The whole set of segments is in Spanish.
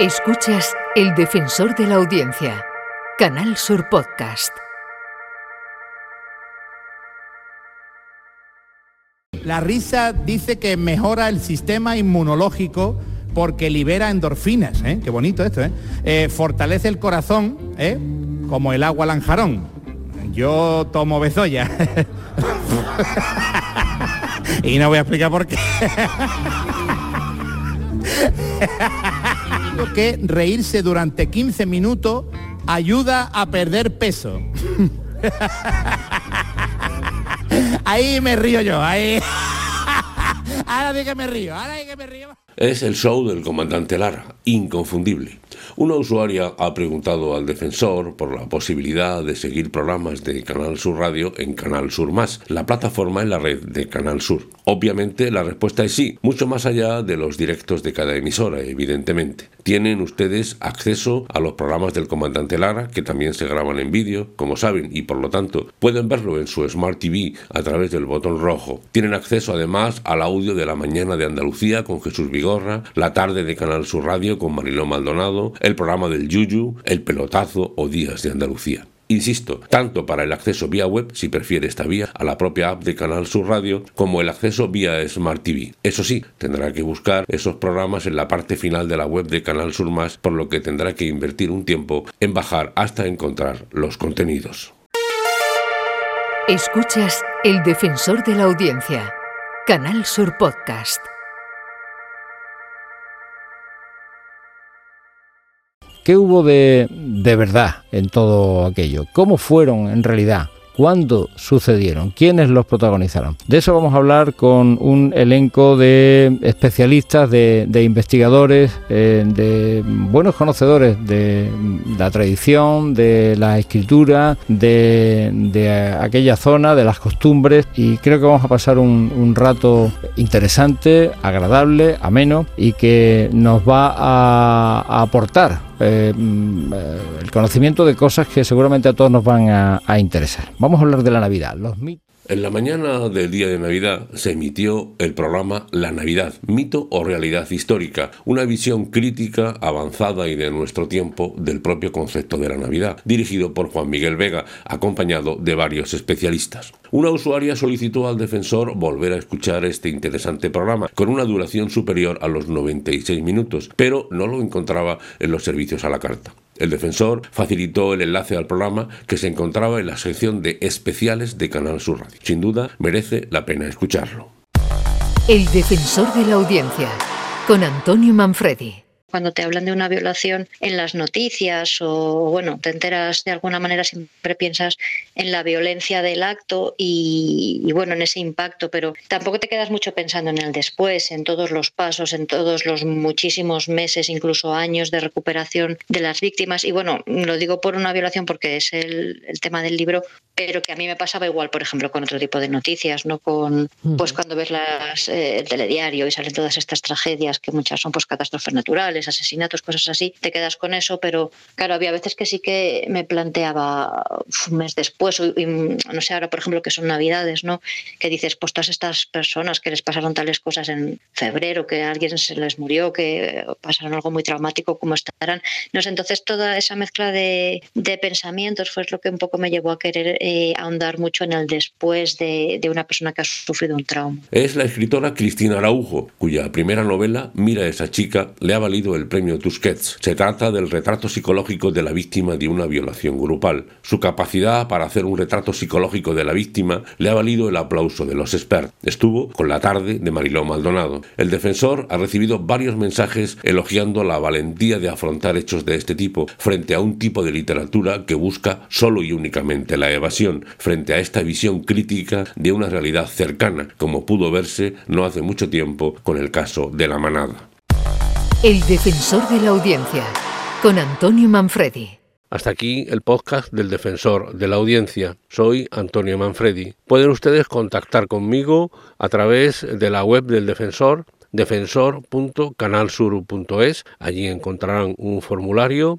Escuchas El Defensor de la Audiencia, Canal Sur Podcast. La risa dice que mejora el sistema inmunológico porque libera endorfinas, ¿eh? Qué bonito esto, ¿eh? Eh, fortalece el corazón, ¿eh? Como el agua lanjarón. Yo tomo bezoya. y no voy a explicar por qué. que reírse durante 15 minutos ayuda a perder peso. ahí me río yo, ahí. ahora sí que me río, ahora sí que me río. Es el show del comandante Lara, inconfundible. Una usuaria ha preguntado al defensor por la posibilidad de seguir programas de Canal Sur Radio en Canal Sur Más, la plataforma en la red de Canal Sur. Obviamente la respuesta es sí, mucho más allá de los directos de cada emisora, evidentemente. Tienen ustedes acceso a los programas del comandante Lara, que también se graban en vídeo, como saben, y por lo tanto pueden verlo en su Smart TV a través del botón rojo. Tienen acceso además al audio de la mañana de Andalucía con Jesús La tarde de Canal Sur Radio con Mariló Maldonado, el programa del Yuyu, el pelotazo o Días de Andalucía. Insisto, tanto para el acceso vía web, si prefiere esta vía, a la propia app de Canal Sur Radio, como el acceso vía Smart TV. Eso sí, tendrá que buscar esos programas en la parte final de la web de Canal Sur Más, por lo que tendrá que invertir un tiempo en bajar hasta encontrar los contenidos. Escuchas El Defensor de la Audiencia, Canal Sur Podcast. ¿Qué hubo de, de verdad en todo aquello? ¿Cómo fueron en realidad? ¿Cuándo sucedieron? ¿Quiénes los protagonizaron? De eso vamos a hablar con un elenco de especialistas, de, investigadores, eh, de buenos conocedores de la tradición, de la escritura, de, aquella zona, de las costumbres y creo que vamos a pasar un, rato interesante, agradable, ameno y que nos va a aportar eh, mm, eh, el conocimiento de cosas que seguramente a todos nos van a, interesar. Vamos a hablar de la Navidad, los mitos. En la mañana del día de Navidad se emitió el programa La Navidad, mito o realidad histórica, una visión crítica, avanzada y de nuestro tiempo del propio concepto de la Navidad, dirigido por Juan Miguel Vega, acompañado de varios especialistas. Una usuaria solicitó al defensor volver a escuchar este interesante programa, con una duración superior a los 96 minutos, pero no lo encontraba en los servicios a la carta. El defensor facilitó el enlace al programa que se encontraba en la sección de especiales de Canal Sur Radio. Sin duda, merece la pena escucharlo. El defensor de la audiencia, con Antonio Manfredi cuando te hablan de una violación en las noticias o, bueno, te enteras de alguna manera, siempre piensas en la violencia del acto y, bueno, en ese impacto, pero tampoco te quedas mucho pensando en el después, en todos los pasos, en todos los muchísimos meses, incluso años de recuperación de las víctimas. Y bueno, lo digo por una violación porque es el, el tema del libro, pero que a mí me pasaba igual, por ejemplo, con otro tipo de noticias, ¿no? Con, pues cuando ves las, eh, el telediario y salen todas estas tragedias, que muchas son pues catástrofes naturales, asesinatos, cosas así, te quedas con eso, pero claro, había veces que sí que me planteaba un mes después, y, no sé, ahora por ejemplo que son navidades, ¿no? Que dices, pues todas estas personas que les pasaron tales cosas en febrero, que alguien se les murió, que pasaron algo muy traumático, ¿cómo estarán? No sé, entonces toda esa mezcla de, pensamientos fue lo que un poco me llevó a querer eh, ahondar mucho en el después de, de, una persona que ha sufrido un trauma. Es la escritora Cristina Araujo, cuya primera novela, Mira esa chica, le ha valido el premio Tusquets. Se trata del retrato psicológico de la víctima de una violación grupal. Su capacidad para hacer un retrato psicológico de la víctima le ha valido el aplauso de los expertos. Estuvo con la tarde de Mariló Maldonado. El defensor ha recibido varios mensajes elogiando la valentía de afrontar hechos de este tipo frente a un tipo de literatura que busca solo y únicamente la evasión frente a esta visión crítica de una realidad cercana, como pudo verse no hace mucho tiempo con el caso de la manada. El defensor de la audiencia, con Antonio Manfredi. Hasta aquí el podcast del defensor de la audiencia. Soy Antonio Manfredi. Pueden ustedes contactar conmigo a través de la web del defensor defensor.canalsur.es. Allí encontrarán un formulario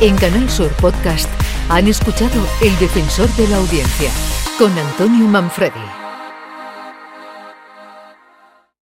En Canal Sur Podcast han escuchado El Defensor de la Audiencia con Antonio Manfredi.